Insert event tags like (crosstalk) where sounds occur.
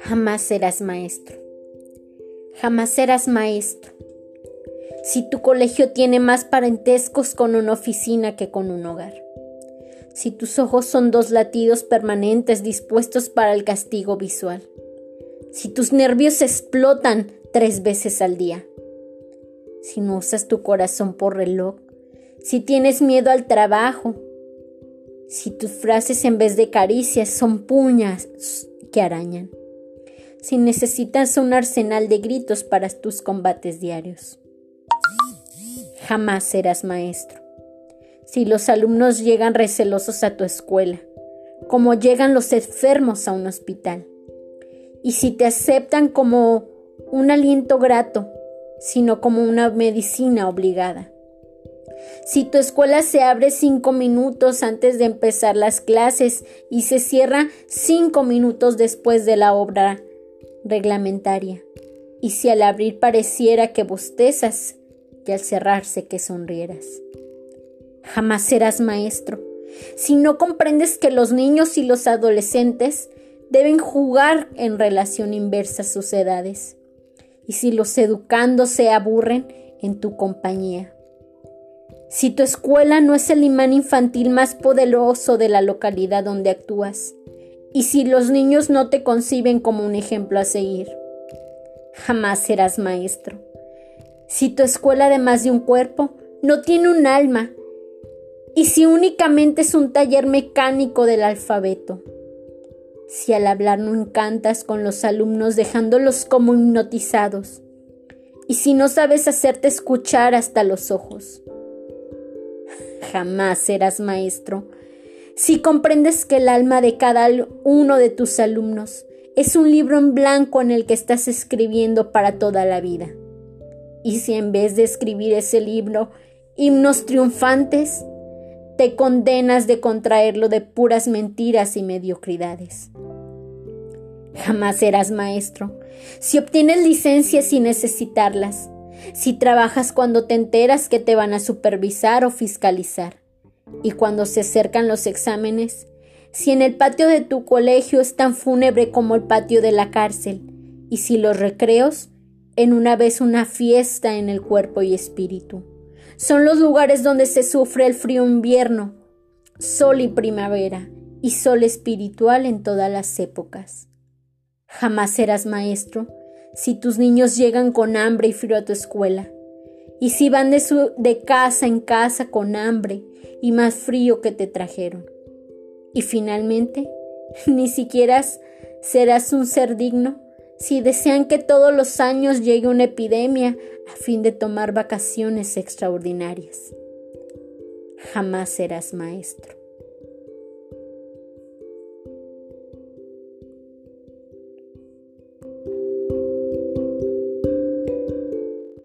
Jamás serás maestro. Jamás serás maestro. Si tu colegio tiene más parentescos con una oficina que con un hogar. Si tus ojos son dos latidos permanentes dispuestos para el castigo visual. Si tus nervios explotan tres veces al día. Si no usas tu corazón por reloj. Si tienes miedo al trabajo. Si tus frases en vez de caricias son puñas que arañan si necesitas un arsenal de gritos para tus combates diarios. Jamás serás maestro. Si los alumnos llegan recelosos a tu escuela, como llegan los enfermos a un hospital, y si te aceptan como un aliento grato, sino como una medicina obligada. Si tu escuela se abre cinco minutos antes de empezar las clases y se cierra cinco minutos después de la obra reglamentaria, y si al abrir pareciera que bostezas y al cerrarse que sonrieras. Jamás serás maestro si no comprendes que los niños y los adolescentes deben jugar en relación inversa a sus edades, y si los educandos se aburren en tu compañía. Si tu escuela no es el imán infantil más poderoso de la localidad donde actúas, y si los niños no te conciben como un ejemplo a seguir, jamás serás maestro. Si tu escuela además de un cuerpo no tiene un alma y si únicamente es un taller mecánico del alfabeto. Si al hablar no encantas con los alumnos dejándolos como hipnotizados. Y si no sabes hacerte escuchar hasta los ojos. Jamás serás maestro si comprendes que el alma de cada uno de tus alumnos es un libro en blanco en el que estás escribiendo para toda la vida. Y si en vez de escribir ese libro, himnos triunfantes, te condenas de contraerlo de puras mentiras y mediocridades. Jamás serás maestro. Si obtienes licencias sin necesitarlas, si trabajas cuando te enteras que te van a supervisar o fiscalizar, y cuando se acercan los exámenes, si en el patio de tu colegio es tan fúnebre como el patio de la cárcel, y si los recreos, en una vez una fiesta en el cuerpo y espíritu. Son los lugares donde se sufre el frío invierno, sol y primavera, y sol espiritual en todas las épocas. Jamás serás maestro si tus niños llegan con hambre y frío a tu escuela, y si van de, de casa en casa con hambre y más frío que te trajeron. Y finalmente, (laughs) ni siquiera serás un ser digno si desean que todos los años llegue una epidemia a fin de tomar vacaciones extraordinarias. Jamás serás maestro.